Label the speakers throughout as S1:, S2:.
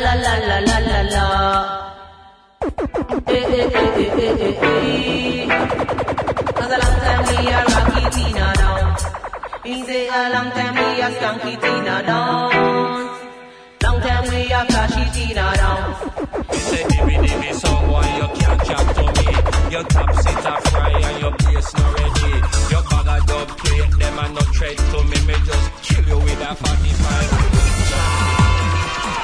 S1: la la la la la la. Eh eh eh eh eh eh. Cause a long time we a rocky Tina dance. Me say a long time we a skanky Tina dance. Long time we a flashy Tina dance.
S2: You say dimmy dimmy song why you can't chat to me. Your top sit a fry and your bass not ready. Your bag of dub plate them and no tread to me. Me just kill you with a 45.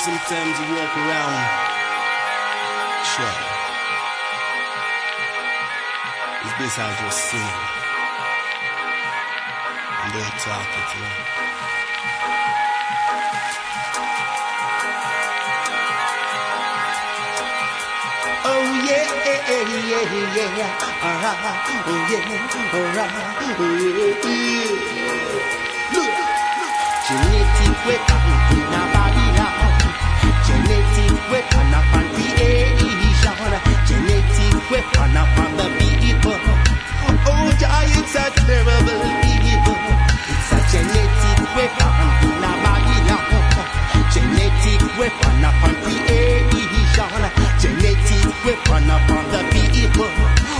S3: Sometimes you walk around, sure. It's this I just sing. And don't talk it, you. Oh yeah, yeah, yeah, yeah. Uh-huh. Oh yeah, alright. Oh yeah, yeah. Look. Genetic weapon creation. Genetic weapon upon the people.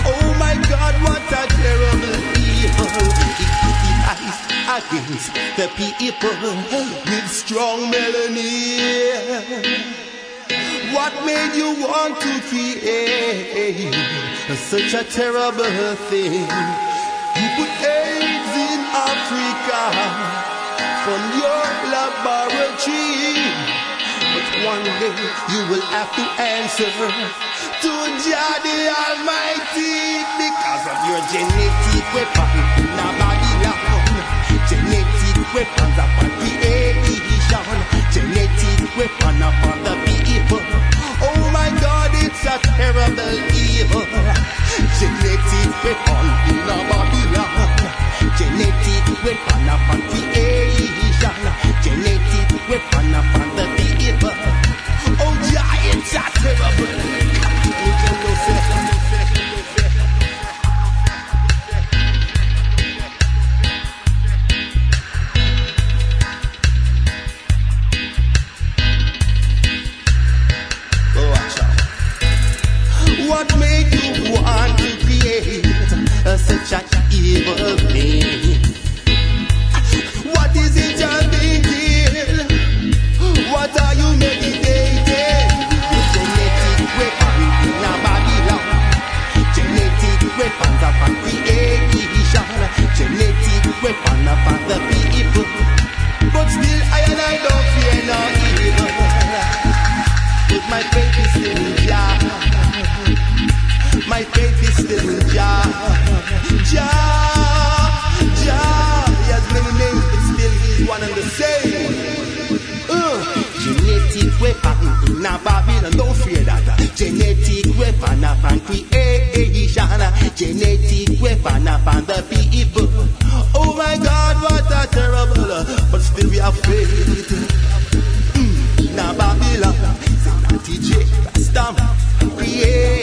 S3: Oh my God, what a terrible evil. It against the people with strong melanin. What made you want to create such a terrible thing? You put AIDS in Africa from your laboratory. One day you will have to answer to Jah the Almighty because of your genetic weapon in Babylon. Genetic weapons upon creation. Genetic weapon upon the people. Oh my God, it's a terrible evil. Genetic weapon in Babylon. Genetic weapon upon creation. Genetic weapon upon the.
S4: What made you want to create such
S3: an
S4: evil Now
S3: Babylon, don't fear that. Genetic weapon upon creation. Genetic weapon upon the people. Oh my God, what a terrible. But still we have faith. Mm. Now Babylon, DJ Rastam, create.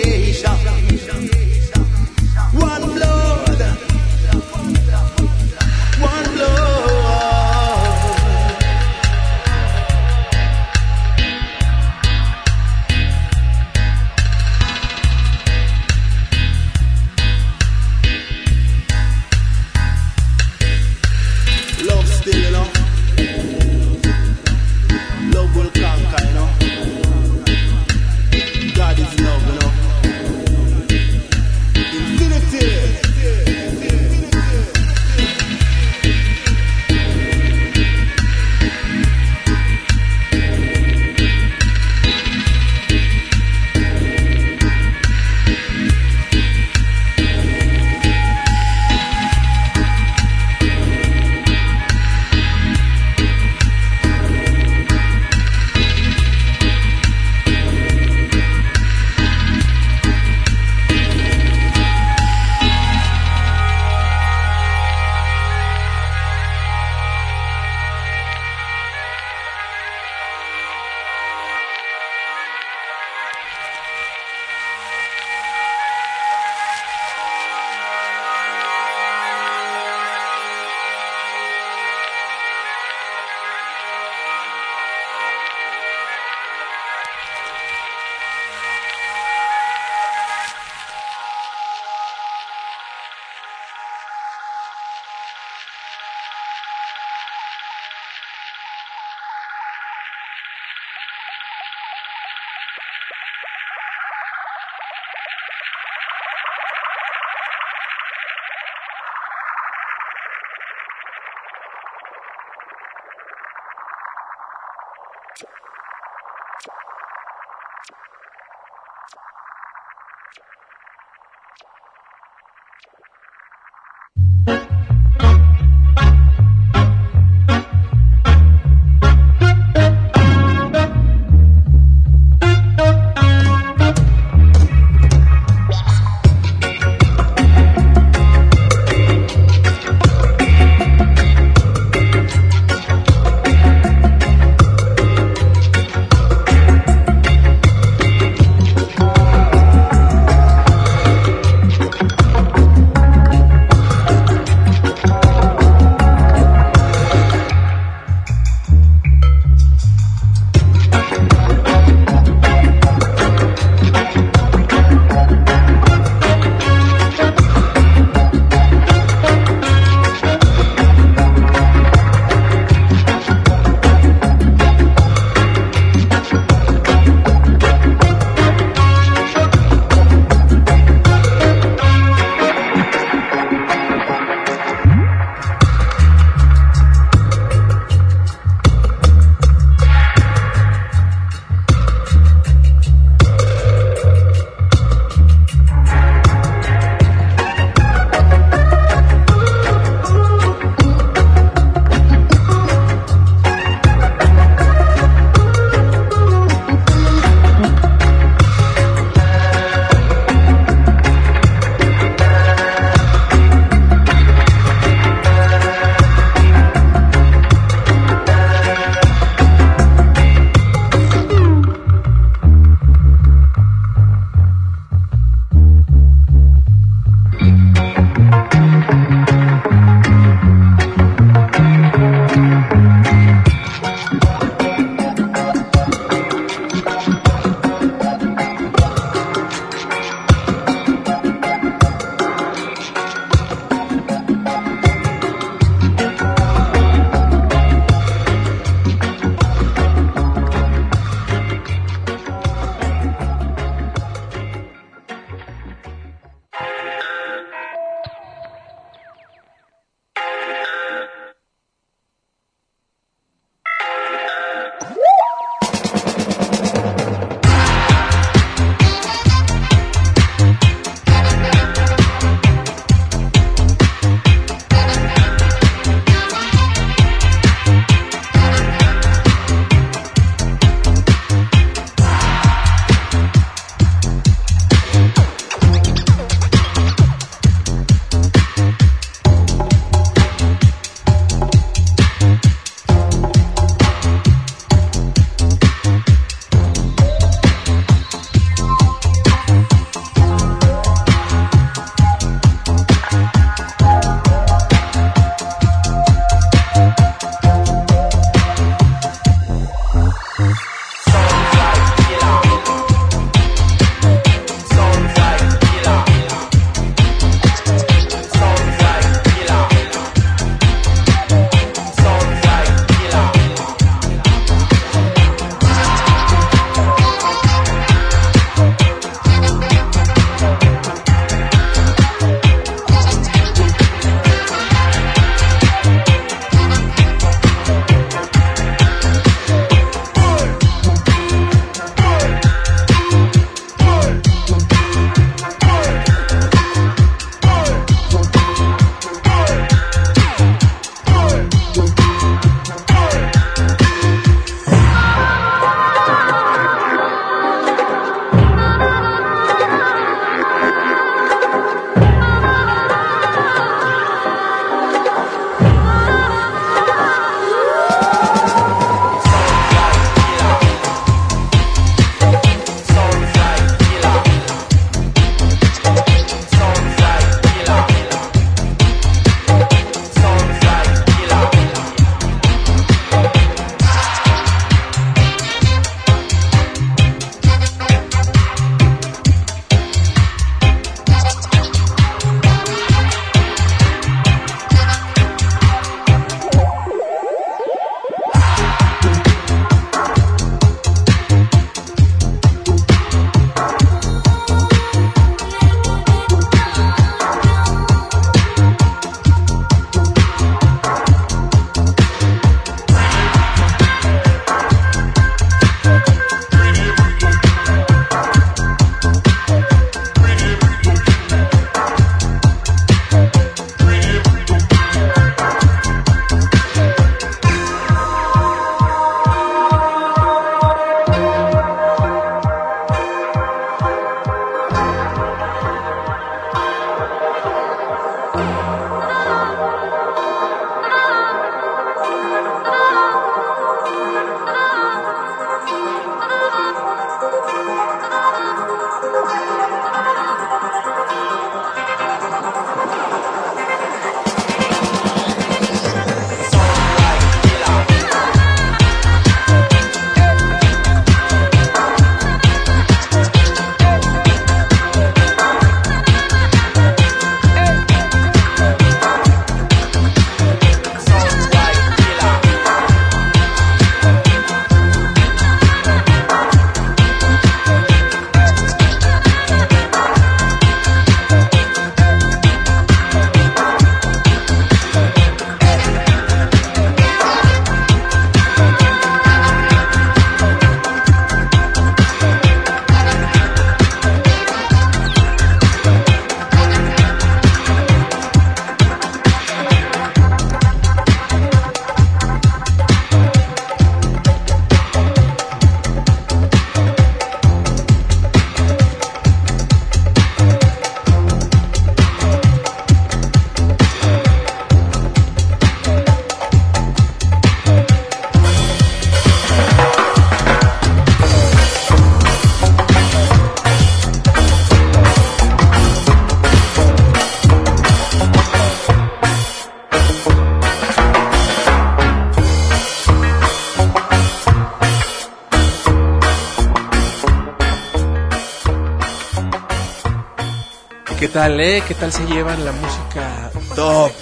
S5: ¿Qué tal, eh? ¿Qué tal se llevan la música top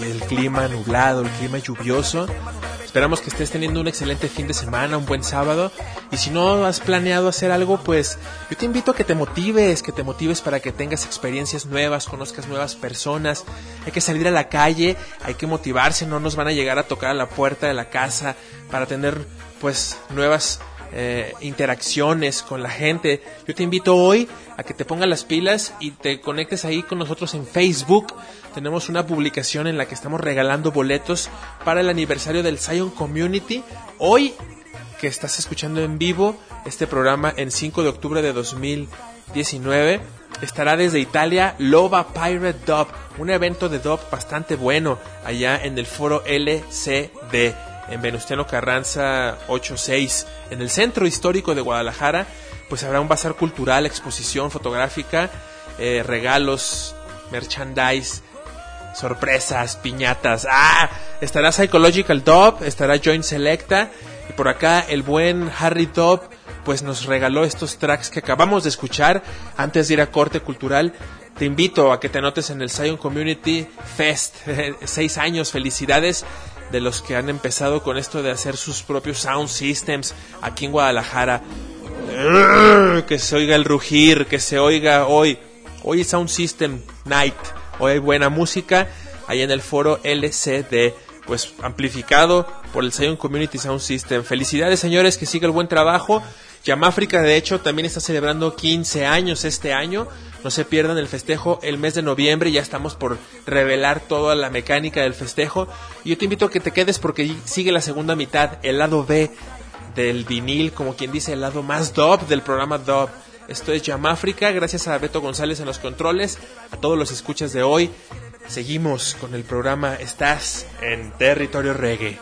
S5: y el clima nublado, el clima lluvioso? Esperamos que estés teniendo un excelente fin de semana, un buen sábado. Y si no has planeado hacer algo, pues yo te invito a que te motives, que te motives para que tengas experiencias nuevas, conozcas nuevas personas. Hay que salir a la calle, hay que motivarse, no nos van a llegar a tocar a la puerta de la casa para tener pues nuevas eh, interacciones con la gente. Yo te invito hoy a que te pongas las pilas y te conectes ahí con nosotros en Facebook. Tenemos una publicación en la que estamos regalando boletos para el aniversario del Zion Community. Hoy que estás escuchando en vivo este programa en 5 de octubre de 2019 estará desde Italia Loba Pirate Dub, un evento de dub bastante bueno allá en el foro LCD en Venustiano Carranza 86, en el centro histórico de Guadalajara, pues habrá un bazar cultural, exposición fotográfica, eh, regalos, merchandise, sorpresas, piñatas. Ah, estará Psychological Dub, estará Joint Selecta y por acá el buen Harry Dub pues nos regaló estos tracks que acabamos de escuchar antes de ir a corte cultural. Te invito a que te anotes en el Zion Community Fest. Seis años, felicidades de los que han empezado con esto de hacer sus propios sound systems aquí en Guadalajara. Que se oiga el rugir, que se oiga hoy. Hoy es Sound System Night. Hoy hay buena música ahí en el foro LCD. Pues amplificado por el Zion Community Sound System. Felicidades señores, que siga el buen trabajo. Yamáfrica de hecho también está celebrando 15 años este año. No se pierdan el festejo el mes de noviembre, ya estamos por revelar toda la mecánica del festejo. Y yo te invito a que te quedes porque sigue la segunda mitad, el lado B del vinil, como quien dice, el lado más dub del programa dub. Esto es Yamáfrica, gracias a Beto González en los controles, a todos los escuchas de hoy. Seguimos con el programa Estás en Territorio Reggae.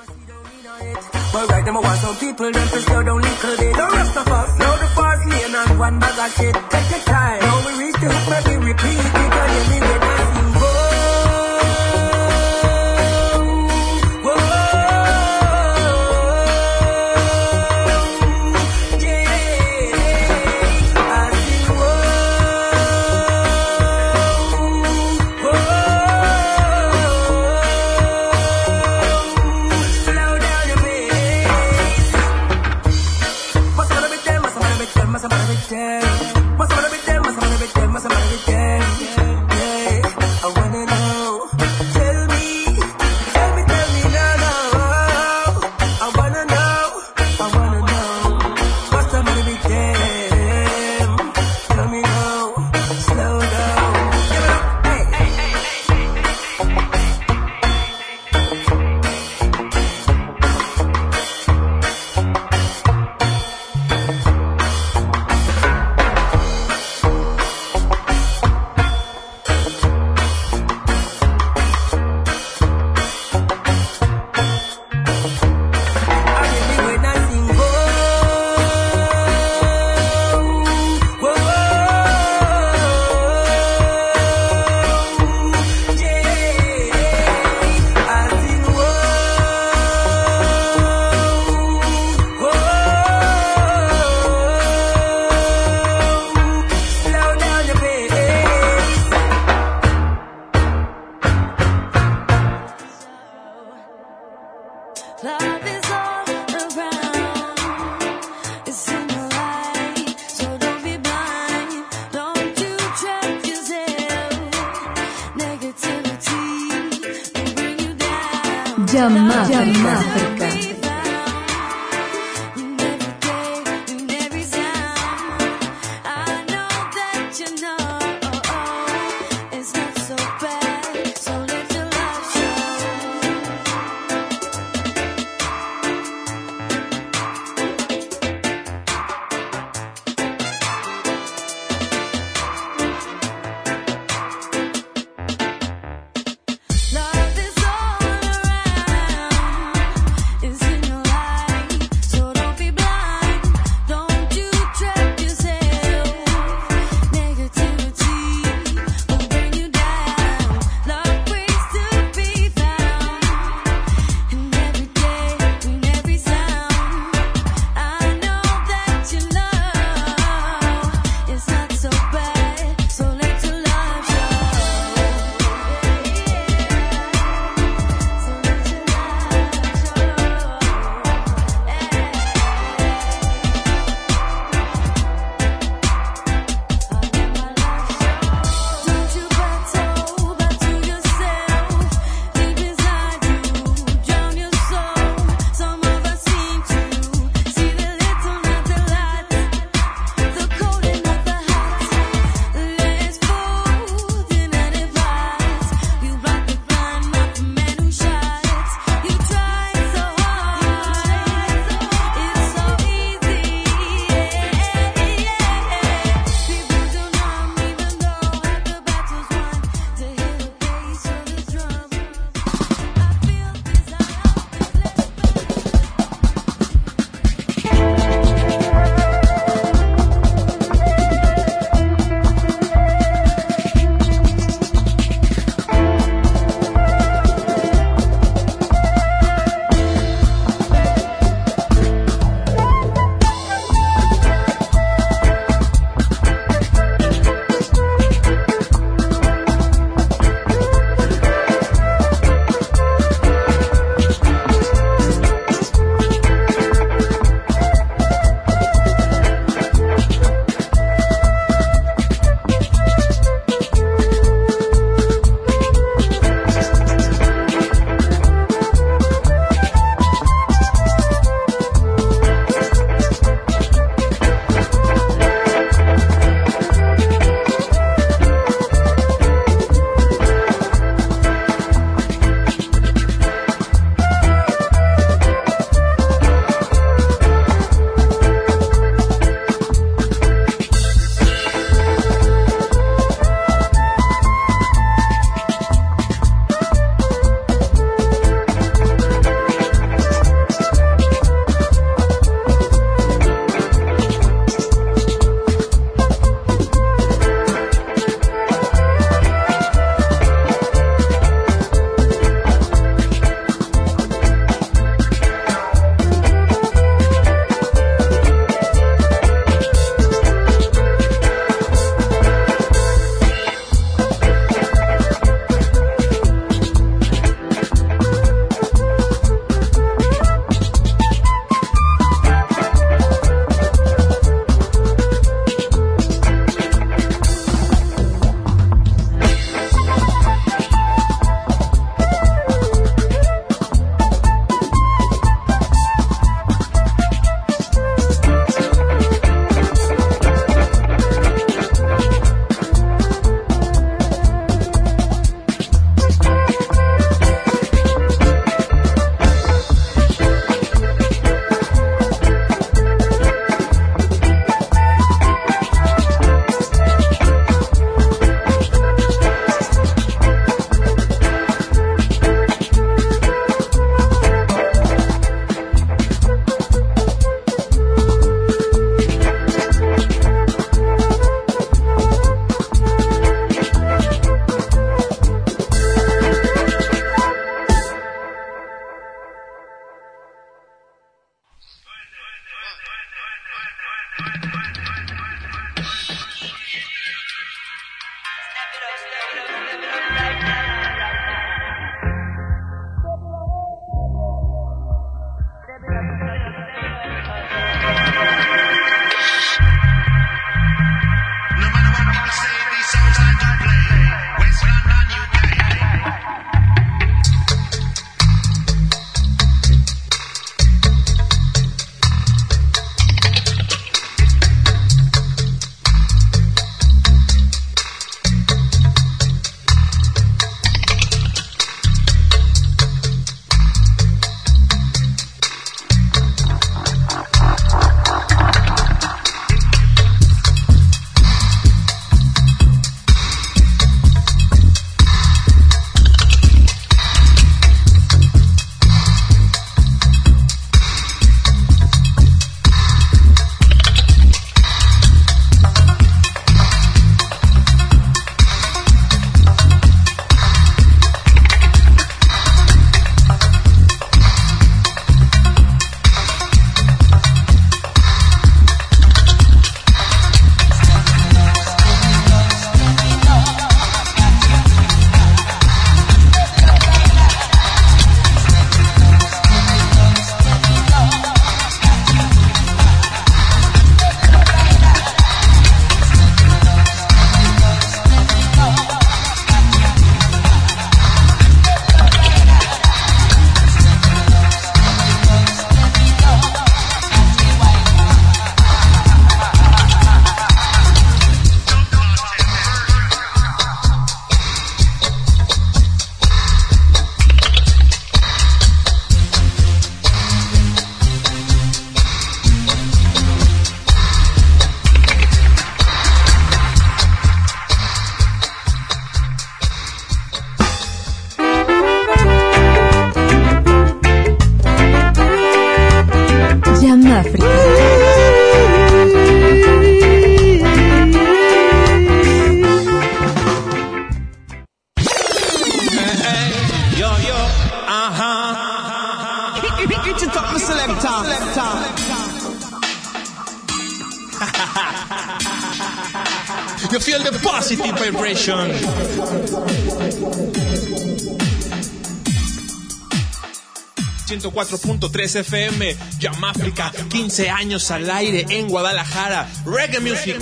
S6: ...104.3 FM... Yamáfrica... ...15 años al aire en Guadalajara... ...Reggae Music...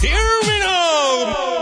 S6: Here we go!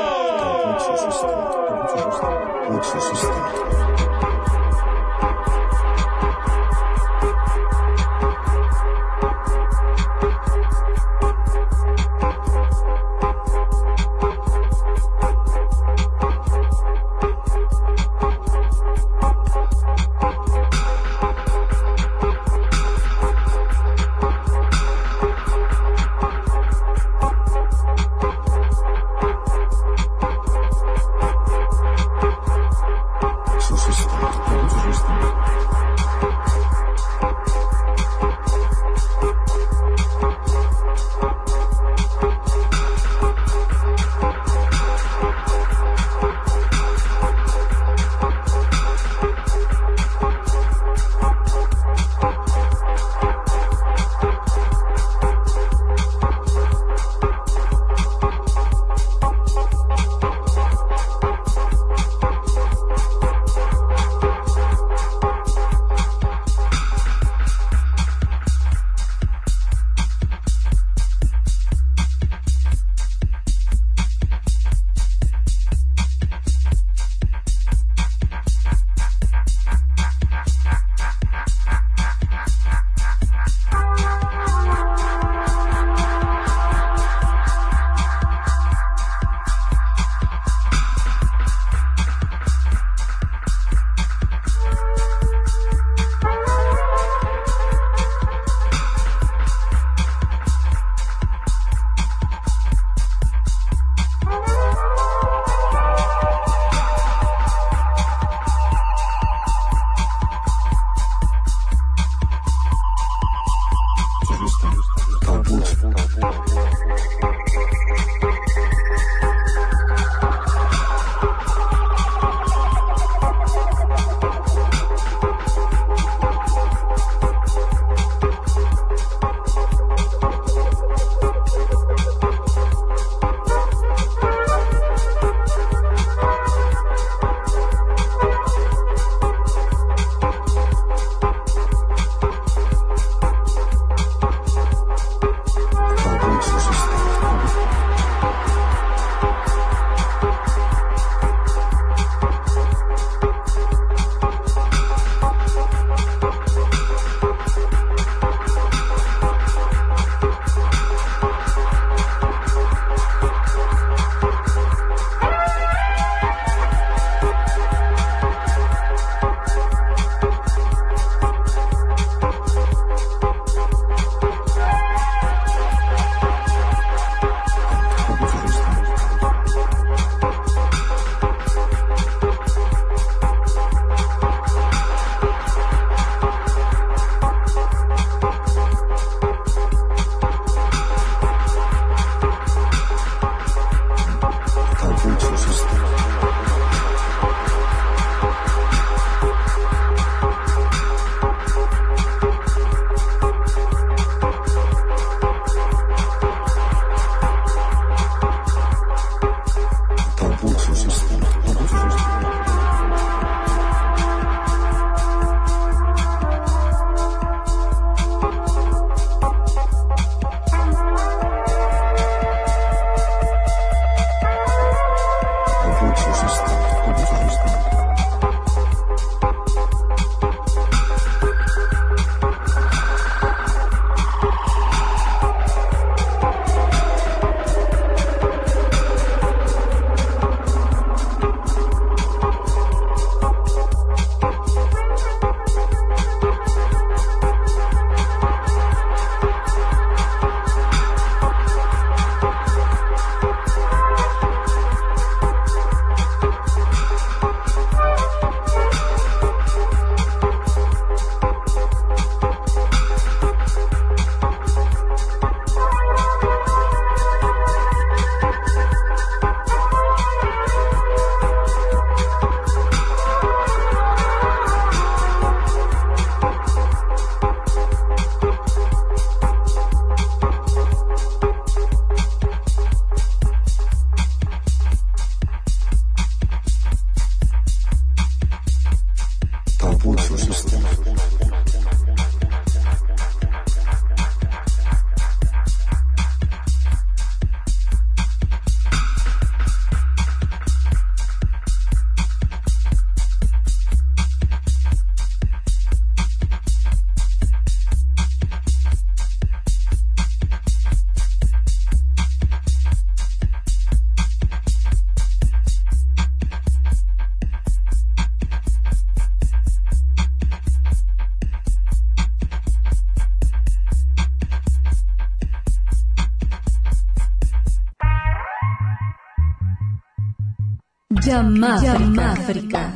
S7: Yamáfrica.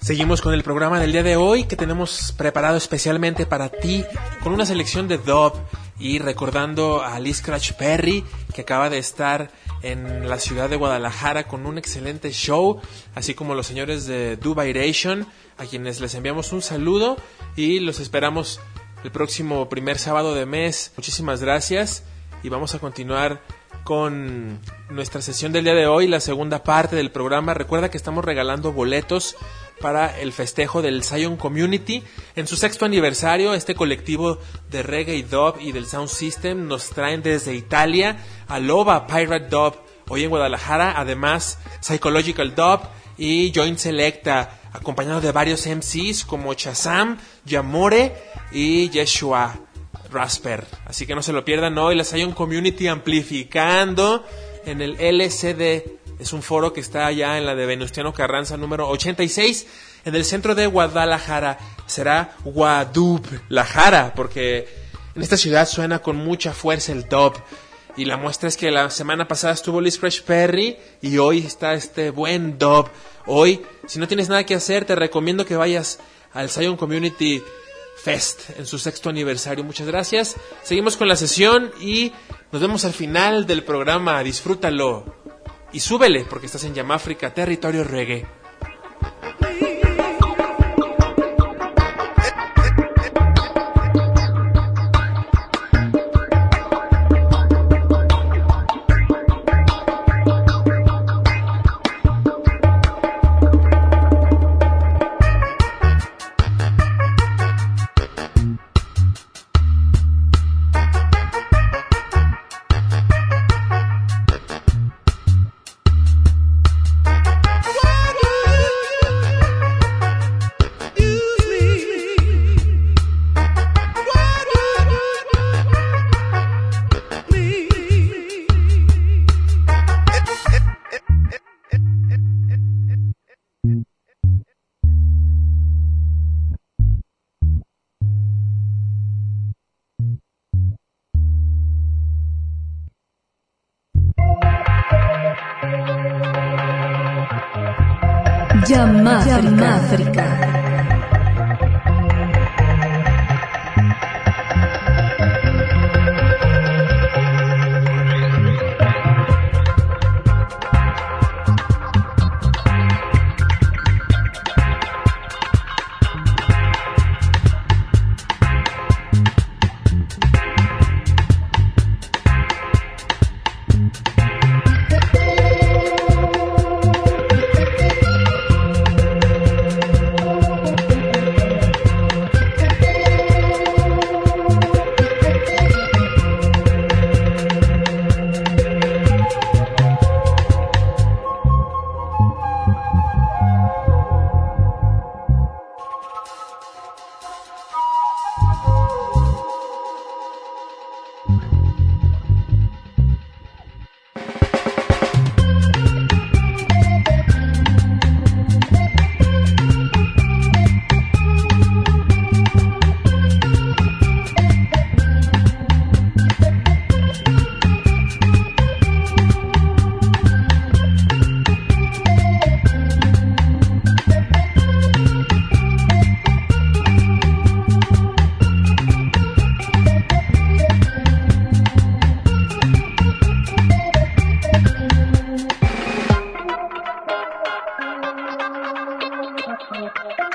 S5: Seguimos con el programa del día de hoy que tenemos preparado especialmente para ti con una selección de dub y recordando a Lee Scratch Perry que acaba de estar en la ciudad de Guadalajara con un excelente show, así como los señores de Dubairation a quienes les enviamos un saludo y los esperamos el próximo primer sábado de mes. Muchísimas gracias y vamos a continuar con nuestra sesión del día de hoy, la segunda parte del programa. Recuerda que estamos regalando boletos para el festejo del Zion Community. En su sexto aniversario, este colectivo de reggae dub y del Sound System nos traen desde Italia a Loba Pirate Dub, hoy en Guadalajara, además Psychological Dub y Joint Selecta, acompañado de varios MCs como Chazam, Yamore y Yeshua Rasper. Así que no se lo pierdan hoy, la Zion Community amplificando en el LCD es un foro que está allá en la de Venustiano Carranza número 86 en el centro de Guadalajara. Será Guadalajara porque en esta ciudad suena con mucha fuerza el dub. Y la muestra es que la semana pasada estuvo Liz Fresh Perry y hoy está este buen dub. Hoy, si no tienes nada que hacer, te recomiendo que vayas al Zion Community Fest en su sexto aniversario. Muchas gracias. Seguimos con la sesión y nos vemos al final del programa. Disfrútalo y súbele porque estás en Yamáfrica, territorio reggae.
S7: Yamáfrica.
S8: Thank
S3: Thank you.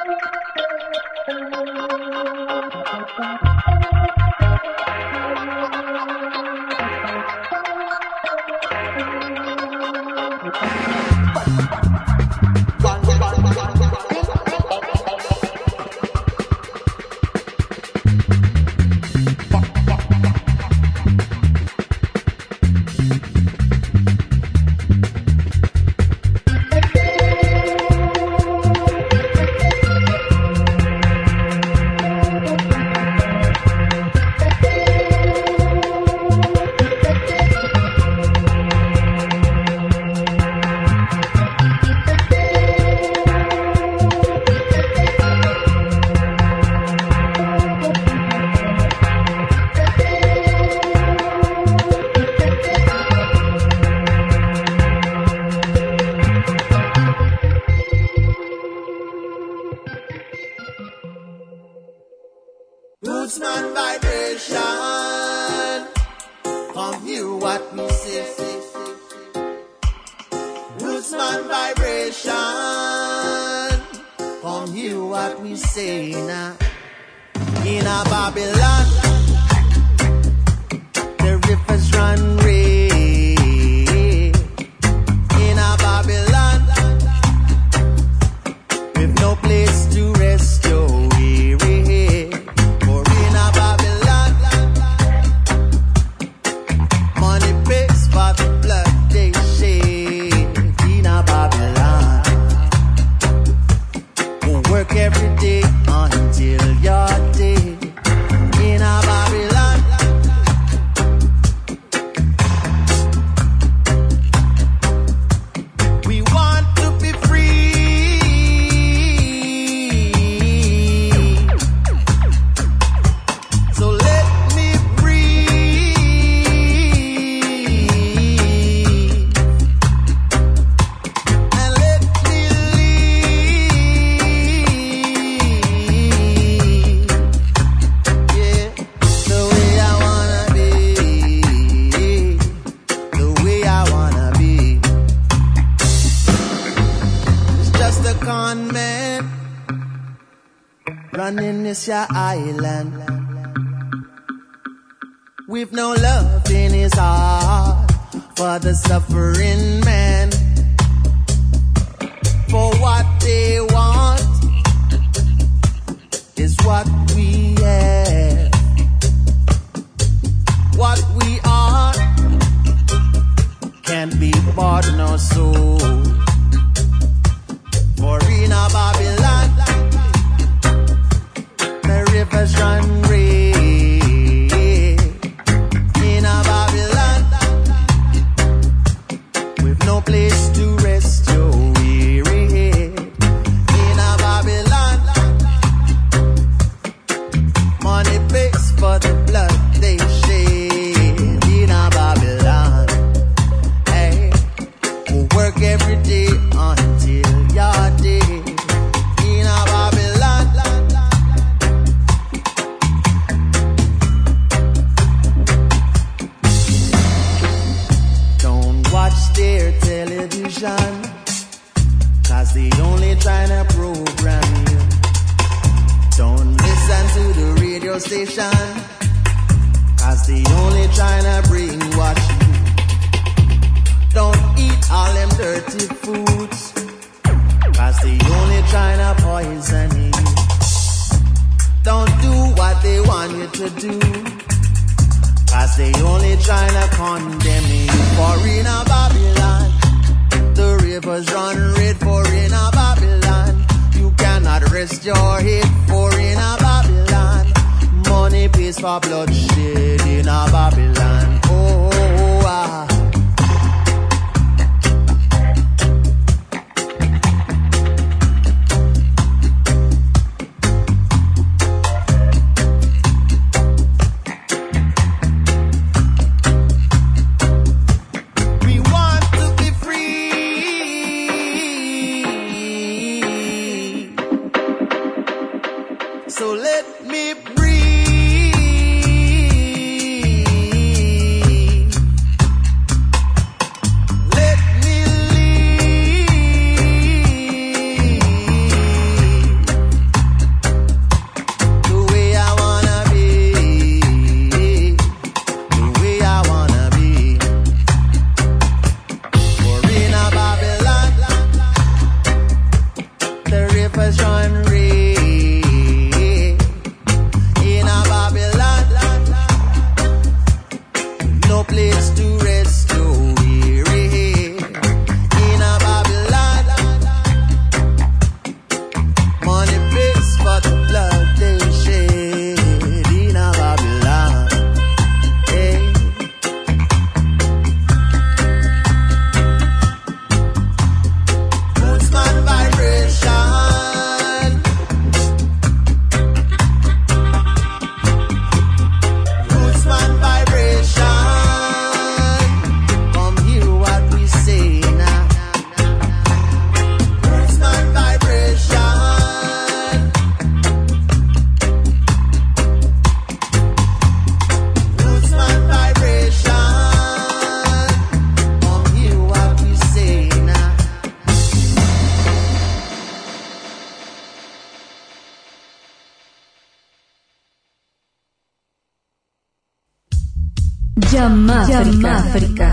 S3: Máfrica.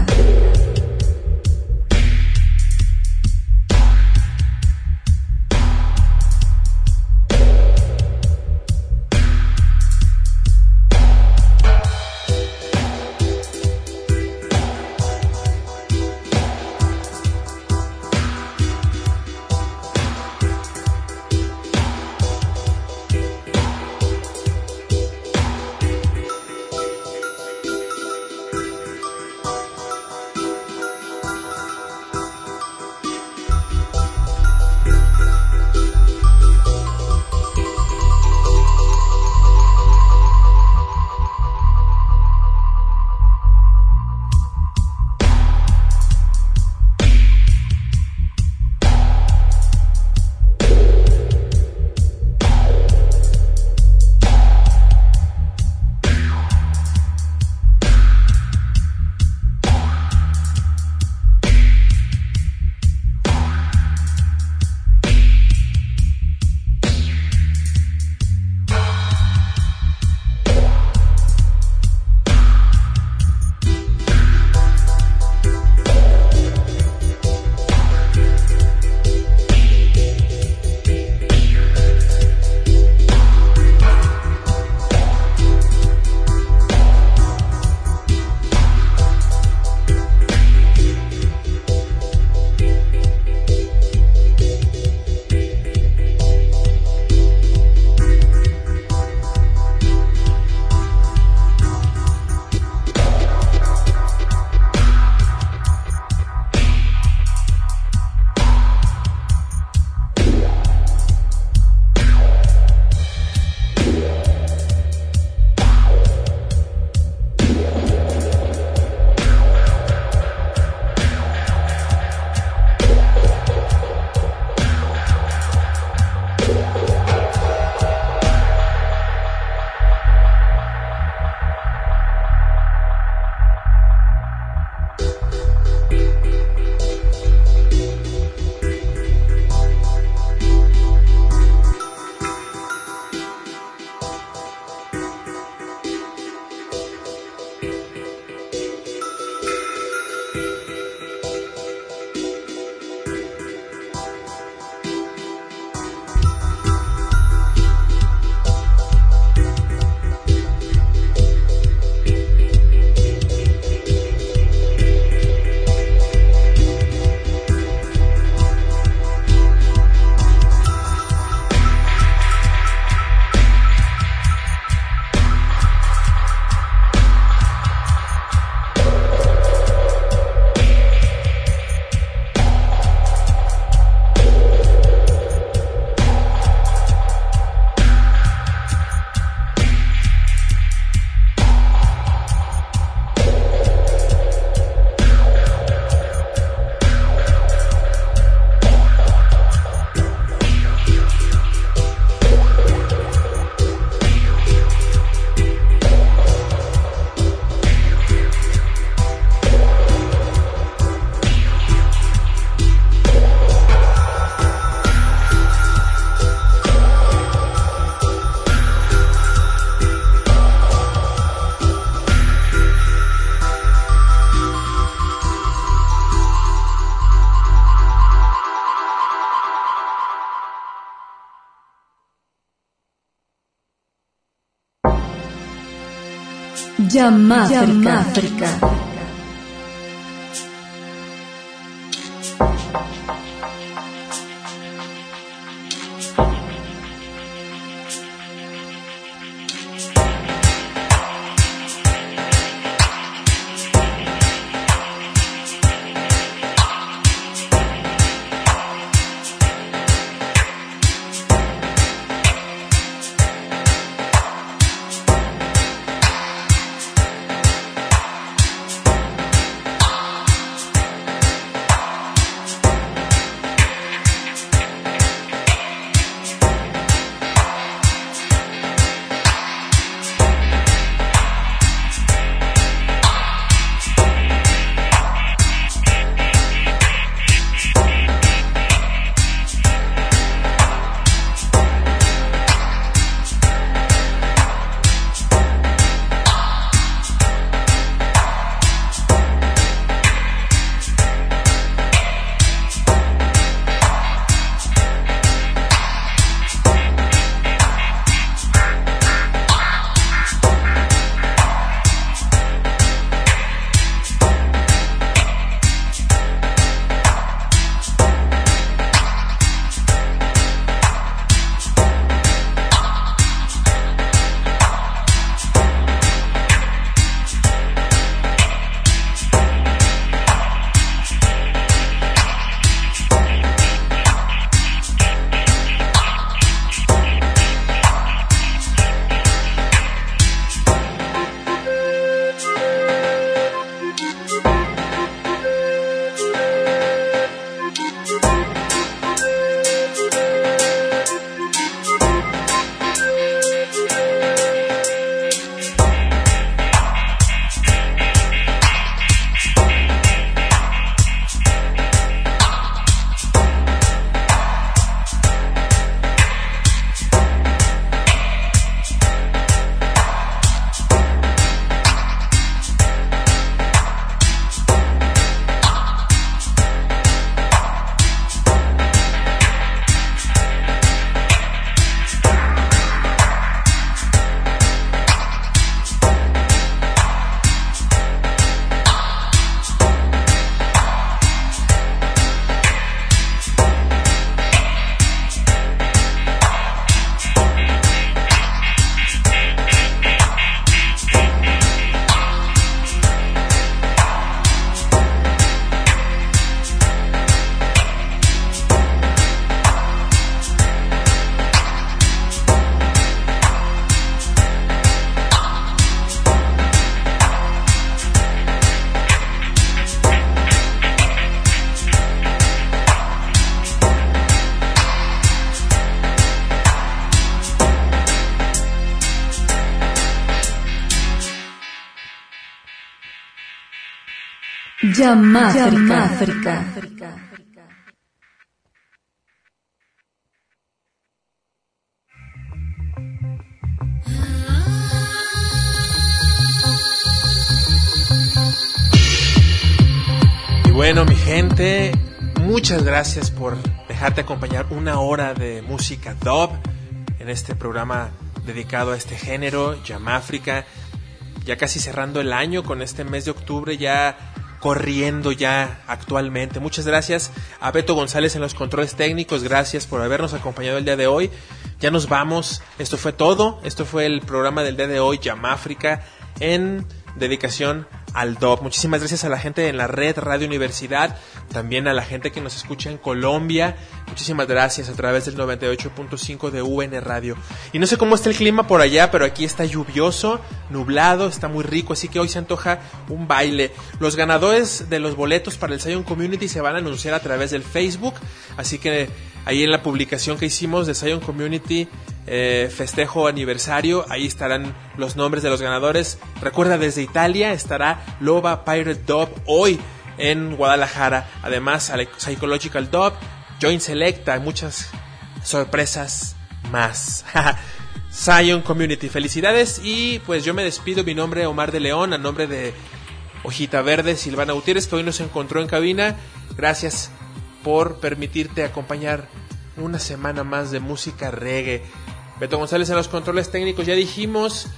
S7: Yamáfrica. Yamáfrica. Yamáfrica.
S5: Y bueno, mi gente, muchas gracias por dejarte acompañar una hora de música dub en este programa dedicado a este género, Yamáfrica. Ya casi cerrando el año con este mes de octubre, ya corriendo ya actualmente. Muchas gracias a Beto González en los controles técnicos. Gracias por habernos acompañado el día de hoy. Ya nos vamos. Esto fue todo. Esto fue el programa del día de hoy, Yamáfrica, en dedicación Muchísimas gracias a la gente en la red Radio Universidad, también a la gente que nos escucha en Colombia. Muchísimas gracias a través del 98.5 de UN Radio. Y no sé cómo está el clima por allá, pero aquí está lluvioso, nublado, está muy rico, así que hoy se antoja un baile. Los ganadores de los boletos para el Zion Community se van a anunciar a través del Facebook, así que ahí en la publicación que hicimos de Zion Community eh, festejo aniversario, ahí estarán los nombres de los ganadores. Recuerda, desde Italia estará Loba Pirate Dub hoy en Guadalajara. Además, Psychological Dub, Joint Selecta, muchas sorpresas más. Zion Community, felicidades y pues yo me despido, mi nombre es Omar de León, a nombre de Hojita Verde, Silvana Gutiérrez, que hoy nos encontró en cabina. Gracias por permitirte acompañar una semana más de música reggae. Beto González en los controles técnicos, ya dijimos.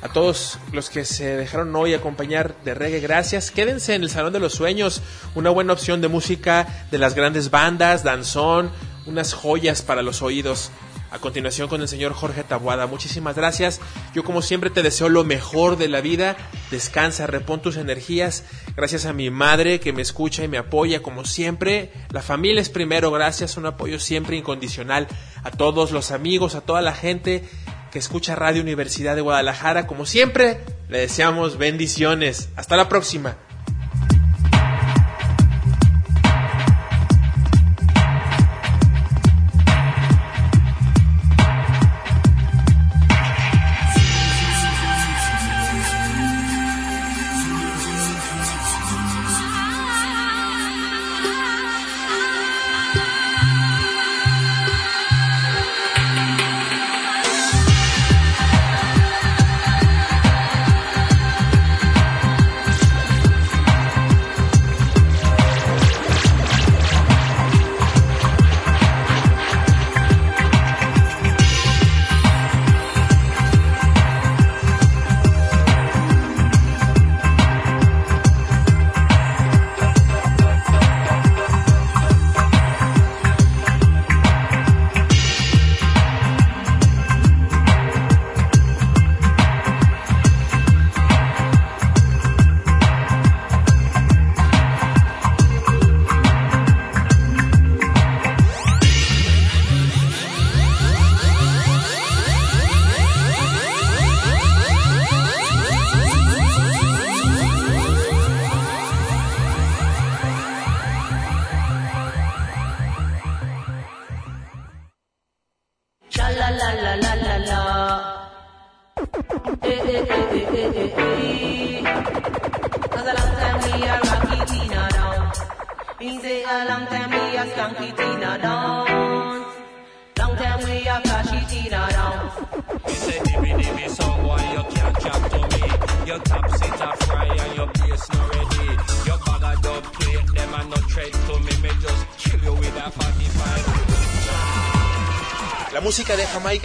S5: A todos los que se dejaron hoy acompañar de reggae, gracias. Quédense en el Salón de los Sueños, una buena opción de música de las grandes bandas, danzón, unas joyas para los oídos. A continuación con el señor Jorge Tabuada. Muchísimas gracias. Yo como siempre te deseo lo mejor de la vida. Descansa, repon tus energías. Gracias a mi madre que me escucha y me apoya como siempre. La familia es primero. Gracias, un apoyo siempre incondicional. A todos los amigos, a toda la gente que escucha Radio Universidad de Guadalajara. Como siempre, le deseamos bendiciones. Hasta la próxima.